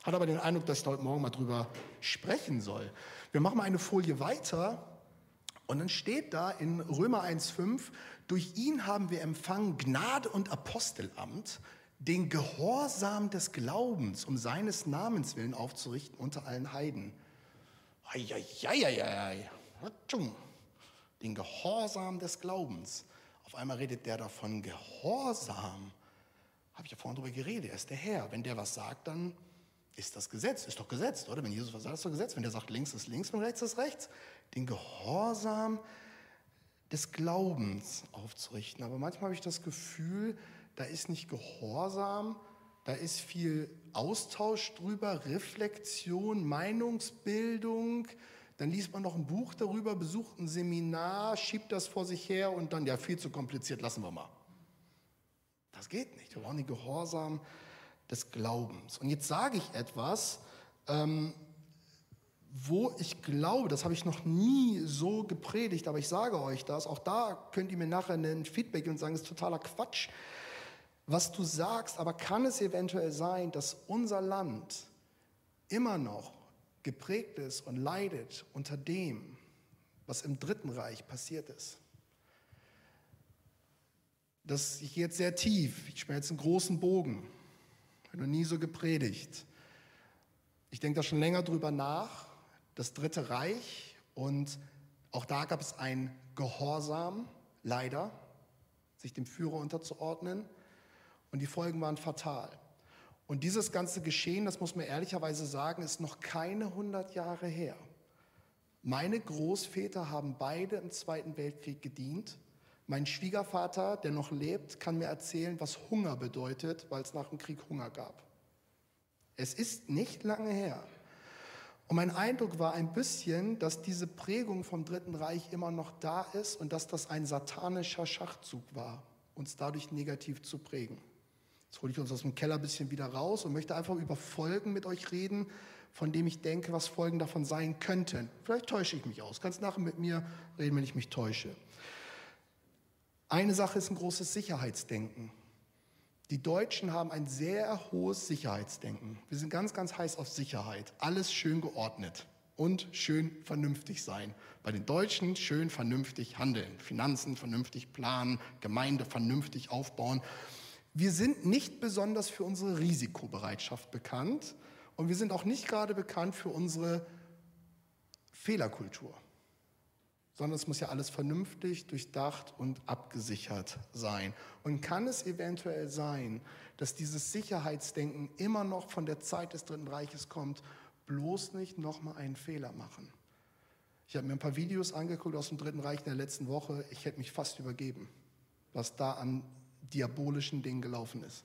Hat aber den Eindruck, dass ich heute Morgen mal drüber sprechen soll. Wir machen mal eine Folie weiter und dann steht da in Römer 1,5, durch ihn haben wir empfangen Gnade und Apostelamt, den Gehorsam des Glaubens, um seines Namens willen aufzurichten unter allen Heiden. Eieieiei. Den Gehorsam des Glaubens. Auf einmal redet der davon Gehorsam. Habe ich ja vorhin darüber geredet. Er ist der Herr. Wenn der was sagt, dann ist das Gesetz. Ist doch Gesetz, oder? Wenn Jesus was sagt, ist doch Gesetz. Wenn der sagt, links ist links, wenn rechts ist rechts. Den Gehorsam des Glaubens aufzurichten. Aber manchmal habe ich das Gefühl, da ist nicht Gehorsam, da ist viel Austausch drüber, Reflexion, Meinungsbildung. Dann liest man noch ein Buch darüber, besucht ein Seminar, schiebt das vor sich her und dann, ja, viel zu kompliziert, lassen wir mal. Das geht nicht. Wir brauchen den Gehorsam des Glaubens. Und jetzt sage ich etwas, ähm, wo ich glaube, das habe ich noch nie so gepredigt, aber ich sage euch das, auch da könnt ihr mir nachher ein Feedback und sagen, es ist totaler Quatsch was du sagst, aber kann es eventuell sein, dass unser Land immer noch geprägt ist und leidet unter dem, was im Dritten Reich passiert ist? Das, ich gehe jetzt sehr tief, ich jetzt einen großen Bogen, habe noch nie so gepredigt. Ich denke da schon länger drüber nach, das Dritte Reich und auch da gab es ein Gehorsam, leider, sich dem Führer unterzuordnen. Und die Folgen waren fatal. Und dieses ganze Geschehen, das muss man ehrlicherweise sagen, ist noch keine 100 Jahre her. Meine Großväter haben beide im Zweiten Weltkrieg gedient. Mein Schwiegervater, der noch lebt, kann mir erzählen, was Hunger bedeutet, weil es nach dem Krieg Hunger gab. Es ist nicht lange her. Und mein Eindruck war ein bisschen, dass diese Prägung vom Dritten Reich immer noch da ist und dass das ein satanischer Schachzug war, uns dadurch negativ zu prägen. Jetzt hole ich uns aus dem Keller ein bisschen wieder raus und möchte einfach über Folgen mit euch reden, von dem ich denke, was Folgen davon sein könnten. Vielleicht täusche ich mich aus. Kannst nachher mit mir reden, wenn ich mich täusche. Eine Sache ist ein großes Sicherheitsdenken. Die Deutschen haben ein sehr hohes Sicherheitsdenken. Wir sind ganz, ganz heiß auf Sicherheit. Alles schön geordnet und schön vernünftig sein. Bei den Deutschen schön vernünftig handeln, Finanzen vernünftig planen, Gemeinde vernünftig aufbauen. Wir sind nicht besonders für unsere Risikobereitschaft bekannt und wir sind auch nicht gerade bekannt für unsere Fehlerkultur, sondern es muss ja alles vernünftig, durchdacht und abgesichert sein. Und kann es eventuell sein, dass dieses Sicherheitsdenken immer noch von der Zeit des Dritten Reiches kommt, bloß nicht nochmal einen Fehler machen? Ich habe mir ein paar Videos angeguckt aus dem Dritten Reich in der letzten Woche. Ich hätte mich fast übergeben, was da an diabolischen Ding gelaufen ist.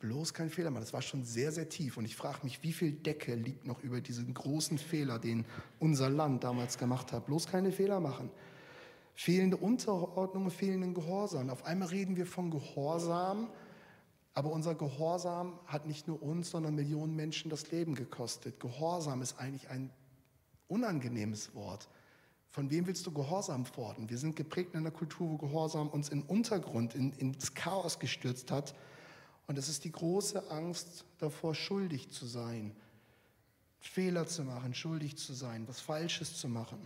Bloß kein Fehler machen. Das war schon sehr, sehr tief. Und ich frage mich, wie viel Decke liegt noch über diesen großen Fehler, den unser Land damals gemacht hat. Bloß keine Fehler machen. Fehlende Unterordnung, fehlenden Gehorsam. Auf einmal reden wir von Gehorsam, Aber unser Gehorsam hat nicht nur uns, sondern Millionen Menschen das Leben gekostet. Gehorsam ist eigentlich ein unangenehmes Wort. Von wem willst du Gehorsam fordern? Wir sind geprägt in einer Kultur, wo Gehorsam uns in Untergrund, in, ins Chaos gestürzt hat. Und es ist die große Angst davor, schuldig zu sein, Fehler zu machen, schuldig zu sein, was Falsches zu machen.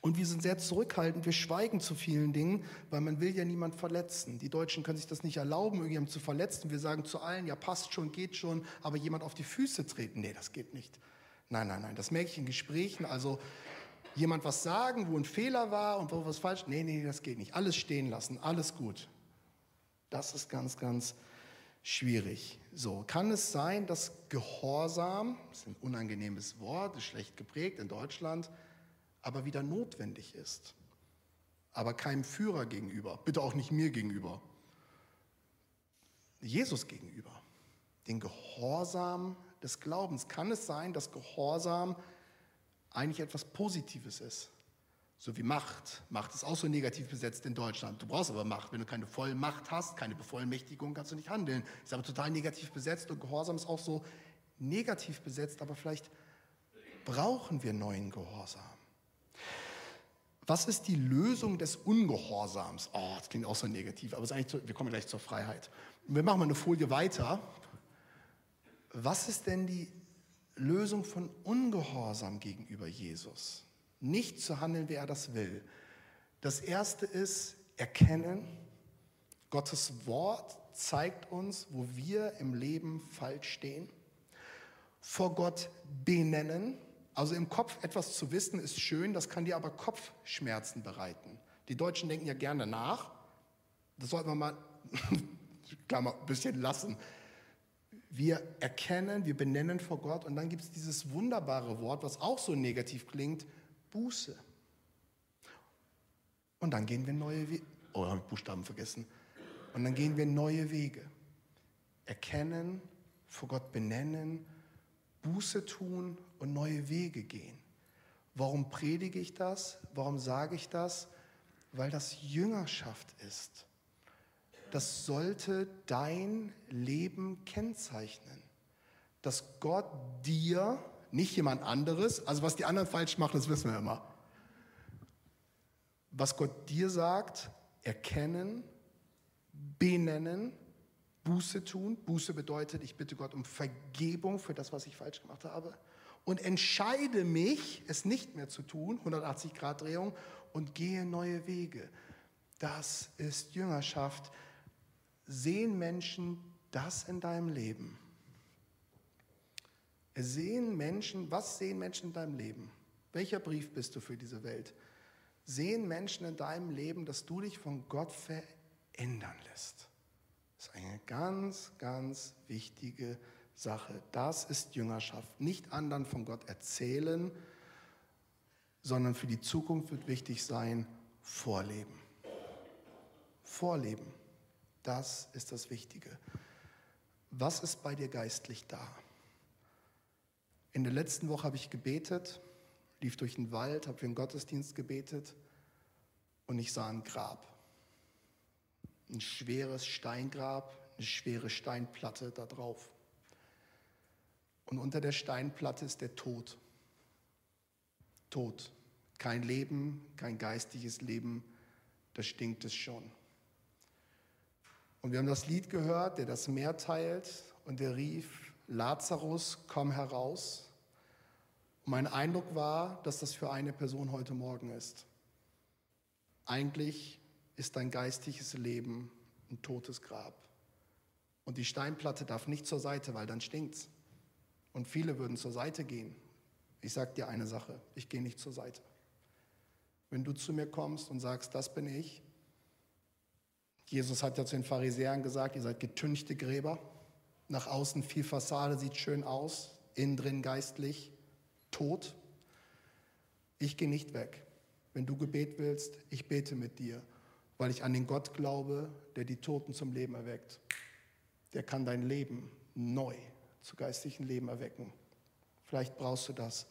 Und wir sind sehr zurückhaltend, wir schweigen zu vielen Dingen, weil man will ja niemand verletzen. Die Deutschen können sich das nicht erlauben, irgendjemanden zu verletzen. Wir sagen zu allen, ja passt schon, geht schon, aber jemand auf die Füße treten, nee, das geht nicht. Nein, nein, nein, das merke ich in Gesprächen. Also jemand was sagen, wo ein Fehler war und wo was falsch, nee, nee, das geht nicht. Alles stehen lassen, alles gut. Das ist ganz, ganz schwierig. So, kann es sein, dass Gehorsam, das ist ein unangenehmes Wort, ist schlecht geprägt in Deutschland, aber wieder notwendig ist. Aber keinem Führer gegenüber, bitte auch nicht mir gegenüber, Jesus gegenüber. Den Gehorsam des Glaubens. Kann es sein, dass Gehorsam eigentlich etwas Positives ist? So wie Macht. Macht ist auch so negativ besetzt in Deutschland. Du brauchst aber Macht. Wenn du keine Vollmacht hast, keine Bevollmächtigung, kannst du nicht handeln. Ist aber total negativ besetzt und Gehorsam ist auch so negativ besetzt, aber vielleicht brauchen wir neuen Gehorsam. Was ist die Lösung des Ungehorsams? Oh, das klingt auch so negativ, aber zu, wir kommen gleich zur Freiheit. Wir machen mal eine Folie weiter. Was ist denn die Lösung von Ungehorsam gegenüber Jesus? Nicht zu handeln, wie er das will. Das erste ist erkennen, Gottes Wort zeigt uns, wo wir im Leben falsch stehen. Vor Gott benennen, also im Kopf etwas zu wissen ist schön, das kann dir aber Kopfschmerzen bereiten. Die Deutschen denken ja gerne nach. Das sollten wir mal Klammer, ein bisschen lassen. Wir erkennen, wir benennen vor Gott und dann gibt es dieses wunderbare Wort, was auch so negativ klingt, Buße. Und dann gehen wir neue Wege. Oh, habe ich Buchstaben vergessen. Und dann gehen wir neue Wege. Erkennen, vor Gott benennen, Buße tun und neue Wege gehen. Warum predige ich das? Warum sage ich das? Weil das Jüngerschaft ist. Das sollte dein Leben kennzeichnen. Dass Gott dir, nicht jemand anderes, also was die anderen falsch machen, das wissen wir immer. Was Gott dir sagt, erkennen, benennen Buße tun. Buße bedeutet, ich bitte Gott um Vergebung für das, was ich falsch gemacht habe. Und entscheide mich, es nicht mehr zu tun, 180 Grad Drehung, und gehe neue Wege. Das ist Jüngerschaft. Sehen Menschen das in deinem Leben? Sehen Menschen, was sehen Menschen in deinem Leben? Welcher Brief bist du für diese Welt? Sehen Menschen in deinem Leben, dass du dich von Gott verändern lässt? Das ist eine ganz, ganz wichtige Sache. Das ist Jüngerschaft. Nicht anderen von Gott erzählen, sondern für die Zukunft wird wichtig sein, vorleben. Vorleben. Das ist das Wichtige. Was ist bei dir geistlich da? In der letzten Woche habe ich gebetet, lief durch den Wald, habe für den Gottesdienst gebetet und ich sah ein Grab ein schweres Steingrab, eine schwere Steinplatte da drauf. Und unter der Steinplatte ist der Tod. Tod. Kein Leben, kein geistiges Leben, da stinkt es schon. Und wir haben das Lied gehört, der das Meer teilt und der rief, Lazarus, komm heraus. Mein Eindruck war, dass das für eine Person heute Morgen ist. Eigentlich ist dein geistiges Leben ein totes Grab. Und die Steinplatte darf nicht zur Seite, weil dann stinkt's. Und viele würden zur Seite gehen. Ich sage dir eine Sache, ich gehe nicht zur Seite. Wenn du zu mir kommst und sagst, das bin ich, Jesus hat ja zu den Pharisäern gesagt, ihr seid getünchte Gräber. Nach außen viel Fassade, sieht schön aus, innen drin geistlich tot. Ich gehe nicht weg. Wenn du Gebet willst, ich bete mit dir weil ich an den Gott glaube, der die Toten zum Leben erweckt. Der kann dein Leben neu zu geistlichen Leben erwecken. Vielleicht brauchst du das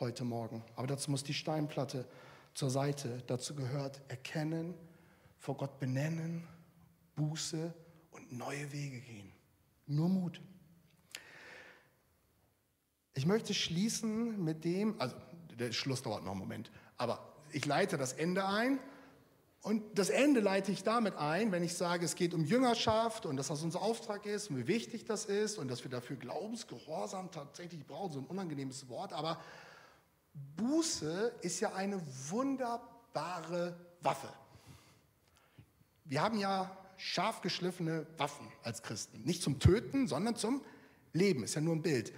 heute Morgen. Aber dazu muss die Steinplatte zur Seite. Dazu gehört erkennen, vor Gott benennen, Buße und neue Wege gehen. Nur Mut. Ich möchte schließen mit dem, also der Schluss dauert noch einen Moment, aber ich leite das Ende ein und das Ende leite ich damit ein, wenn ich sage, es geht um Jüngerschaft und dass das unser Auftrag ist und wie wichtig das ist und dass wir dafür Glaubensgehorsam tatsächlich brauchen, so ein unangenehmes Wort, aber Buße ist ja eine wunderbare Waffe. Wir haben ja scharf geschliffene Waffen als Christen. Nicht zum Töten, sondern zum Leben. Ist ja nur ein Bild.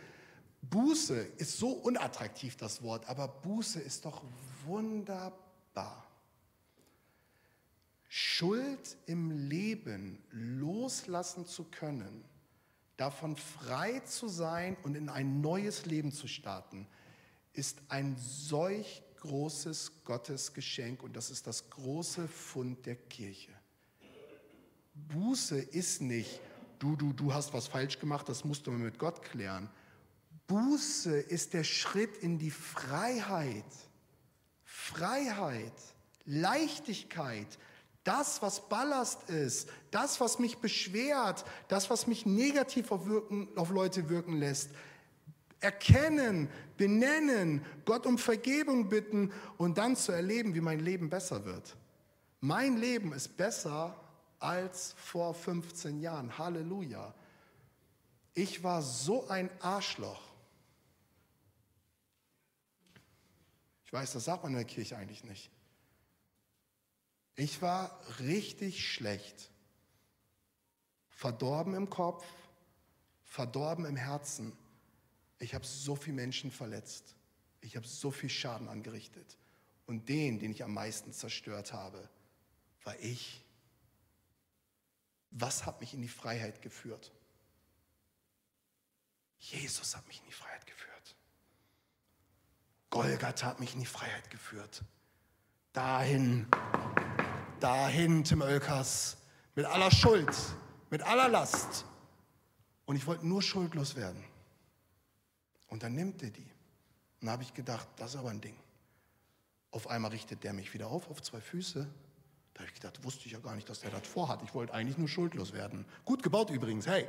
Buße ist so unattraktiv, das Wort, aber Buße ist doch wunderbar. Schuld im Leben loslassen zu können, davon frei zu sein und in ein neues Leben zu starten, ist ein solch großes Gottesgeschenk und das ist das große Fund der Kirche. Buße ist nicht, du, du, du hast was falsch gemacht, das musst du mit Gott klären. Buße ist der Schritt in die Freiheit. Freiheit, Leichtigkeit, das, was Ballast ist, das, was mich beschwert, das, was mich negativ auf, wirken, auf Leute wirken lässt. Erkennen, benennen, Gott um Vergebung bitten und dann zu erleben, wie mein Leben besser wird. Mein Leben ist besser als vor 15 Jahren. Halleluja. Ich war so ein Arschloch. Ich weiß, das sagt man in der Kirche eigentlich nicht. Ich war richtig schlecht. Verdorben im Kopf, verdorben im Herzen. Ich habe so viele Menschen verletzt. Ich habe so viel Schaden angerichtet. Und den, den ich am meisten zerstört habe, war ich. Was hat mich in die Freiheit geführt? Jesus hat mich in die Freiheit geführt. Golgatha hat mich in die Freiheit geführt. Dahin, dahin, Tim Oelkers, mit aller Schuld, mit aller Last. Und ich wollte nur schuldlos werden. Und dann nimmt er die. Und da habe ich gedacht, das ist aber ein Ding. Auf einmal richtet der mich wieder auf, auf zwei Füße. Da habe ich gedacht, wusste ich ja gar nicht, dass der das vorhat. Ich wollte eigentlich nur schuldlos werden. Gut gebaut übrigens, hey.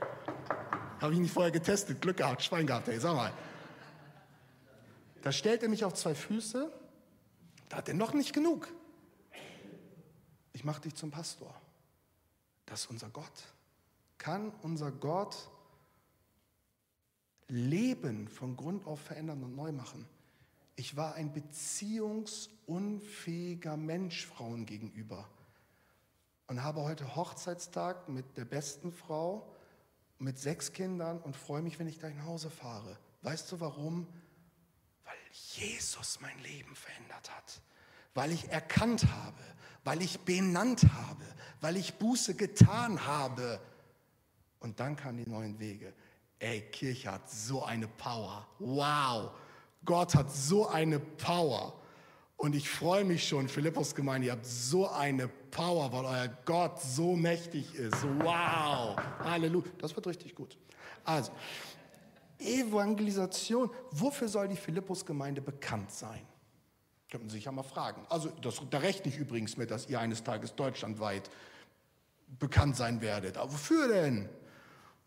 Habe ich nicht vorher getestet, Glück gehabt, Schwein gehabt, hey, sag mal. Da stellt er mich auf zwei Füße, da hat er noch nicht genug. Ich mache dich zum Pastor. Das ist unser Gott. Kann unser Gott Leben von Grund auf verändern und neu machen? Ich war ein beziehungsunfähiger Mensch Frauen gegenüber und habe heute Hochzeitstag mit der besten Frau, mit sechs Kindern und freue mich, wenn ich gleich nach Hause fahre. Weißt du warum? Weil Jesus mein Leben verändert hat. Weil ich erkannt habe, weil ich benannt habe, weil ich Buße getan habe. Und dann kamen die neuen Wege. Ey, Kirche hat so eine Power. Wow. Gott hat so eine Power. Und ich freue mich schon, Philippus Gemeinde, ihr habt so eine Power, weil euer Gott so mächtig ist. Wow, Halleluja. Das wird richtig gut. Also, Evangelisation. Wofür soll die Philippus-Gemeinde bekannt sein? Könnte man sich ja mal fragen. Also, das, da rechne ich übrigens mit, dass ihr eines Tages deutschlandweit bekannt sein werdet. Aber wofür denn?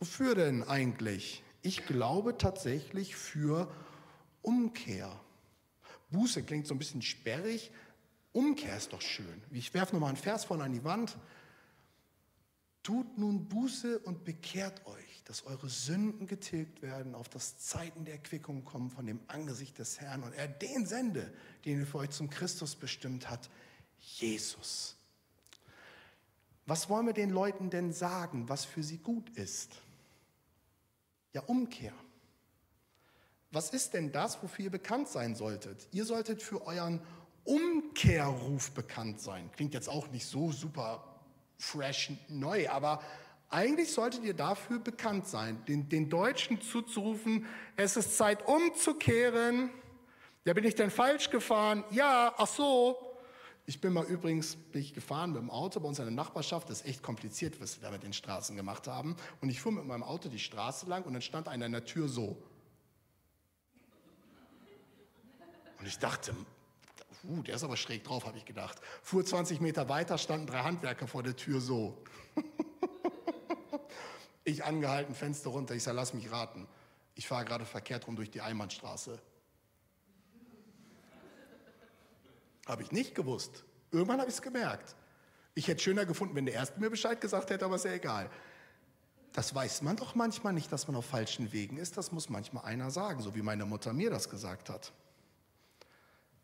Wofür denn eigentlich? Ich glaube tatsächlich für Umkehr. Buße klingt so ein bisschen sperrig. Umkehr ist doch schön. Ich werfe nochmal einen Vers vorne an die Wand. Tut nun Buße und bekehrt euch, dass eure Sünden getilgt werden, auf das Zeiten der Erquickung kommen von dem Angesicht des Herrn und er den sende, den er für euch zum Christus bestimmt hat, Jesus. Was wollen wir den Leuten denn sagen, was für sie gut ist? Ja, Umkehr. Was ist denn das, wofür ihr bekannt sein solltet? Ihr solltet für euren Umkehrruf bekannt sein. Klingt jetzt auch nicht so super fresh neu, aber eigentlich solltet ihr dafür bekannt sein, den, den Deutschen zuzurufen, es ist Zeit umzukehren. Ja, bin ich denn falsch gefahren? Ja, ach so. Ich bin mal übrigens bin ich gefahren mit dem Auto bei uns in der Nachbarschaft. Das ist echt kompliziert, was wir da mit den Straßen gemacht haben. Und ich fuhr mit meinem Auto die Straße lang und dann stand einer in der Tür so. Und ich dachte, uh, der ist aber schräg drauf, habe ich gedacht. Fuhr 20 Meter weiter, standen drei Handwerker vor der Tür so. Ich angehalten, Fenster runter. Ich sage, lass mich raten. Ich fahre gerade verkehrt rum durch die Einbahnstraße. Habe ich nicht gewusst. Irgendwann habe ich es gemerkt. Ich hätte schöner gefunden, wenn der Erste mir Bescheid gesagt hätte, aber ist ja egal. Das weiß man doch manchmal nicht, dass man auf falschen Wegen ist. Das muss manchmal einer sagen, so wie meine Mutter mir das gesagt hat.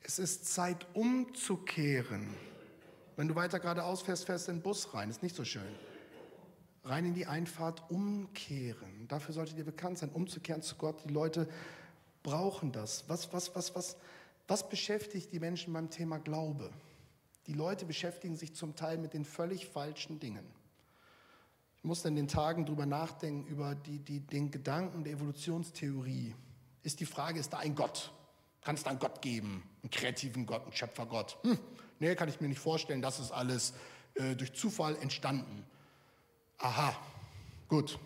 Es ist Zeit umzukehren. Wenn du weiter geradeaus fährst, fährst du in den Bus rein. Ist nicht so schön. Rein in die Einfahrt umkehren. Dafür solltet ihr bekannt sein, umzukehren zu Gott. Die Leute brauchen das. Was, was, was, was, was beschäftigt die Menschen beim Thema Glaube? Die Leute beschäftigen sich zum Teil mit den völlig falschen Dingen. Ich musste in den Tagen darüber nachdenken, über die, die, den Gedanken der Evolutionstheorie. Ist die Frage, ist da ein Gott? Kann es da einen Gott geben? Einen kreativen Gott, einen Schöpfergott? Hm, nee, kann ich mir nicht vorstellen. Das ist alles äh, durch Zufall entstanden. Aha, gut.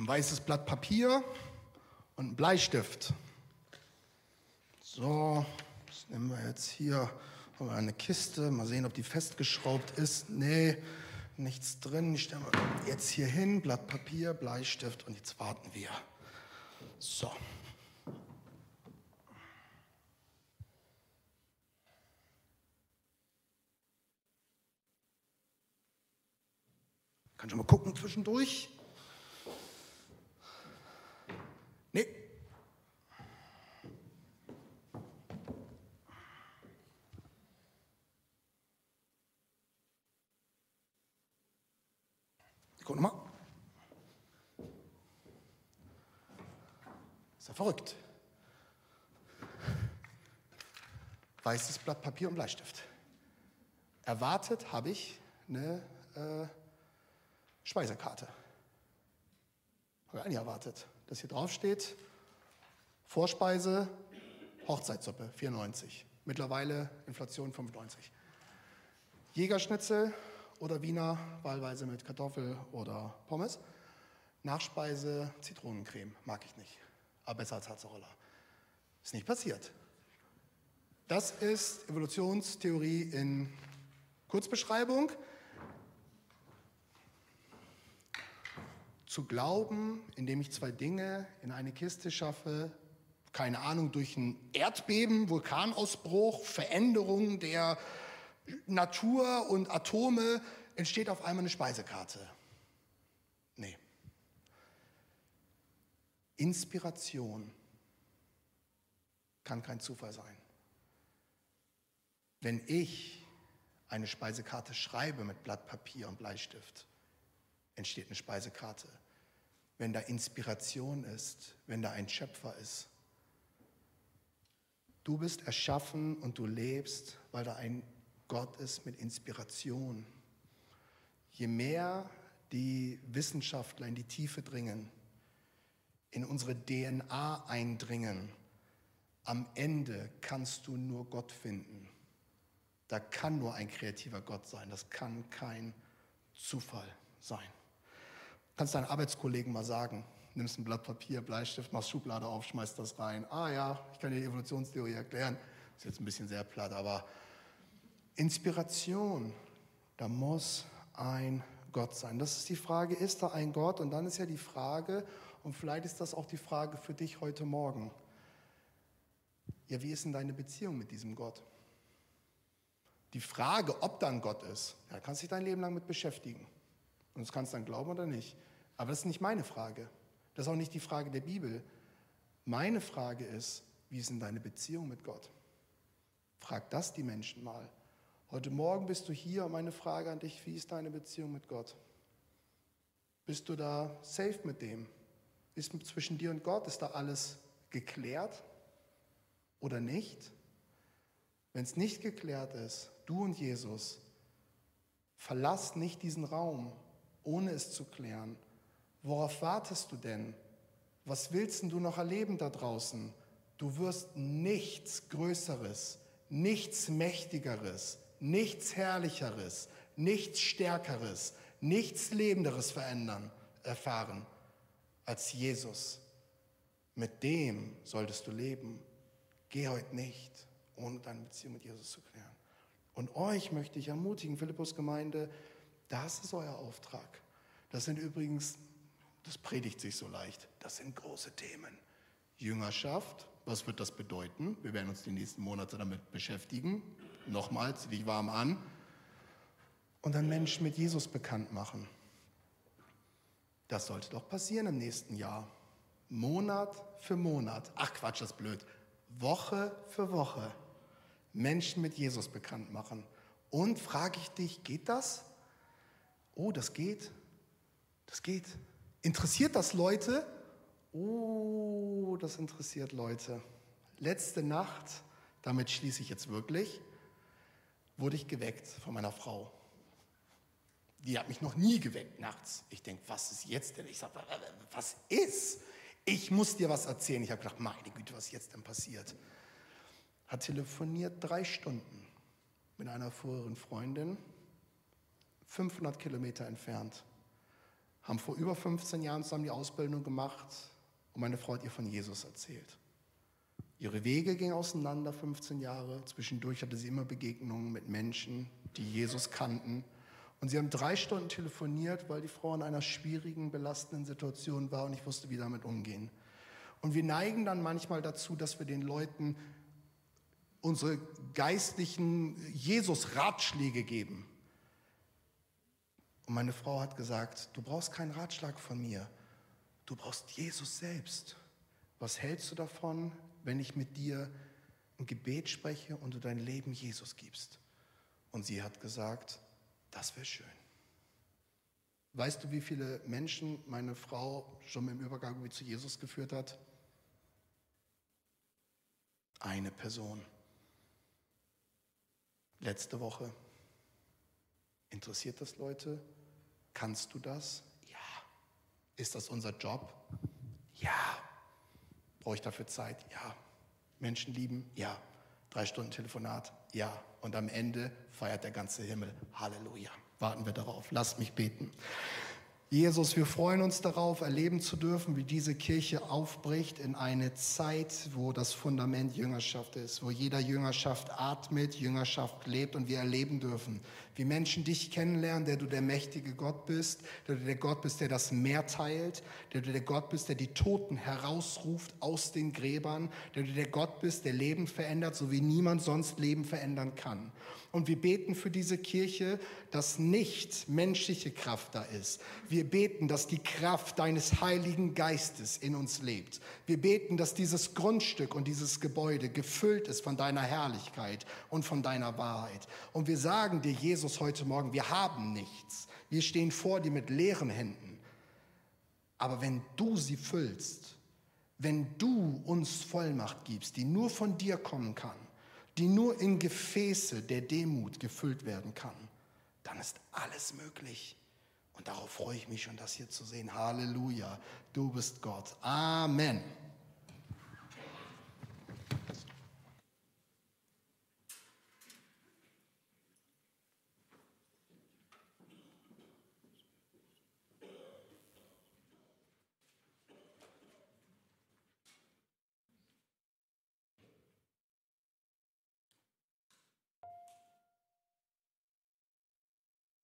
Ein weißes Blatt Papier und ein Bleistift. So, das nehmen wir jetzt hier eine Kiste. Mal sehen, ob die festgeschraubt ist. Nee, nichts drin. Ich stelle jetzt hier hin, Blatt Papier, Bleistift und jetzt warten wir. So. Kann schon mal gucken zwischendurch. Nee. Guck nochmal. Ist ja verrückt. Weißes Blatt Papier und Bleistift. Erwartet habe ich eine äh, Speisekarte. Habe ich eigentlich erwartet dass hier drauf steht, Vorspeise, Hochzeitssuppe, 94. Mittlerweile Inflation 95. Jägerschnitzel oder Wiener, wahlweise mit Kartoffel oder Pommes. Nachspeise, Zitronencreme, mag ich nicht, aber besser als Harzeroller. Ist nicht passiert. Das ist Evolutionstheorie in Kurzbeschreibung. zu glauben, indem ich zwei Dinge in eine Kiste schaffe, keine Ahnung, durch ein Erdbeben, Vulkanausbruch, Veränderung der Natur und Atome, entsteht auf einmal eine Speisekarte. Nee. Inspiration kann kein Zufall sein. Wenn ich eine Speisekarte schreibe mit Blatt Papier und Bleistift, entsteht eine Speisekarte. Wenn da Inspiration ist, wenn da ein Schöpfer ist. Du bist erschaffen und du lebst, weil da ein Gott ist mit Inspiration. Je mehr die Wissenschaftler in die Tiefe dringen, in unsere DNA eindringen, am Ende kannst du nur Gott finden. Da kann nur ein kreativer Gott sein. Das kann kein Zufall sein. Kannst deinen Arbeitskollegen mal sagen, nimmst ein Blatt Papier, Bleistift, machst Schublade auf, schmeißt das rein. Ah ja, ich kann dir die Evolutionstheorie erklären. Ist jetzt ein bisschen sehr platt, aber Inspiration, da muss ein Gott sein. Das ist die Frage, ist da ein Gott? Und dann ist ja die Frage, und vielleicht ist das auch die Frage für dich heute Morgen. Ja, wie ist denn deine Beziehung mit diesem Gott? Die Frage, ob da ein Gott ist, ja, kannst dich dein Leben lang mit beschäftigen. Und das kannst du dann glauben oder nicht. Aber das ist nicht meine Frage. Das ist auch nicht die Frage der Bibel. Meine Frage ist, wie ist denn deine Beziehung mit Gott? Frag das die Menschen mal. Heute Morgen bist du hier und meine Frage an dich, wie ist deine Beziehung mit Gott? Bist du da safe mit dem? Ist zwischen dir und Gott, ist da alles geklärt oder nicht? Wenn es nicht geklärt ist, du und Jesus, verlass nicht diesen Raum, ohne es zu klären. Worauf wartest du denn? Was willst du noch erleben da draußen? Du wirst nichts Größeres, nichts Mächtigeres, nichts Herrlicheres, nichts Stärkeres, nichts Lebenderes verändern, erfahren als Jesus. Mit dem solltest du leben. Geh heute nicht, ohne deine Beziehung mit Jesus zu klären. Und euch möchte ich ermutigen, Philippus Gemeinde, das ist euer Auftrag. Das sind übrigens, das predigt sich so leicht, das sind große Themen. Jüngerschaft, was wird das bedeuten? Wir werden uns die nächsten Monate damit beschäftigen. Nochmals, zieh dich warm an. Und dann Menschen mit Jesus bekannt machen. Das sollte doch passieren im nächsten Jahr. Monat für Monat. Ach Quatsch, das ist blöd. Woche für Woche Menschen mit Jesus bekannt machen. Und frage ich dich, geht das? Oh, das geht. Das geht. Interessiert das Leute? Oh, das interessiert Leute. Letzte Nacht, damit schließe ich jetzt wirklich, wurde ich geweckt von meiner Frau. Die hat mich noch nie geweckt nachts. Ich denke, was ist jetzt denn? Ich sage, was ist? Ich muss dir was erzählen. Ich habe gedacht, meine Güte, was ist jetzt denn passiert? Hat telefoniert drei Stunden mit einer früheren Freundin, 500 Kilometer entfernt. Haben vor über 15 Jahren zusammen die Ausbildung gemacht und meine Frau hat ihr von Jesus erzählt. Ihre Wege gingen auseinander 15 Jahre. Zwischendurch hatte sie immer Begegnungen mit Menschen, die Jesus kannten. Und sie haben drei Stunden telefoniert, weil die Frau in einer schwierigen, belastenden Situation war und ich wusste, wie damit umgehen. Und wir neigen dann manchmal dazu, dass wir den Leuten unsere geistlichen Jesus-Ratschläge geben. Und meine Frau hat gesagt, du brauchst keinen Ratschlag von mir, du brauchst Jesus selbst. Was hältst du davon, wenn ich mit dir ein Gebet spreche und du dein Leben Jesus gibst? Und sie hat gesagt, das wäre schön. Weißt du, wie viele Menschen meine Frau schon im Übergang zu Jesus geführt hat? Eine Person. Letzte Woche. Interessiert das Leute? Kannst du das? Ja. Ist das unser Job? Ja. Brauche ich dafür Zeit? Ja. Menschen lieben? Ja. Drei Stunden Telefonat? Ja. Und am Ende feiert der ganze Himmel. Halleluja. Warten wir darauf. Lasst mich beten. Jesus, wir freuen uns darauf, erleben zu dürfen, wie diese Kirche aufbricht in eine Zeit, wo das Fundament Jüngerschaft ist, wo jeder Jüngerschaft atmet, Jüngerschaft lebt und wir erleben dürfen, wie Menschen dich kennenlernen, der du der mächtige Gott bist, der du der Gott bist, der das Meer teilt, der du der Gott bist, der die Toten herausruft aus den Gräbern, der du der Gott bist, der Leben verändert, so wie niemand sonst Leben verändern kann. Und wir beten für diese Kirche, dass nicht menschliche Kraft da ist. Wir beten, dass die Kraft deines Heiligen Geistes in uns lebt. Wir beten, dass dieses Grundstück und dieses Gebäude gefüllt ist von deiner Herrlichkeit und von deiner Wahrheit. Und wir sagen dir, Jesus heute Morgen, wir haben nichts. Wir stehen vor dir mit leeren Händen. Aber wenn du sie füllst, wenn du uns Vollmacht gibst, die nur von dir kommen kann, die nur in Gefäße der Demut gefüllt werden kann, dann ist alles möglich. Und darauf freue ich mich schon, das hier zu sehen. Halleluja, du bist Gott. Amen.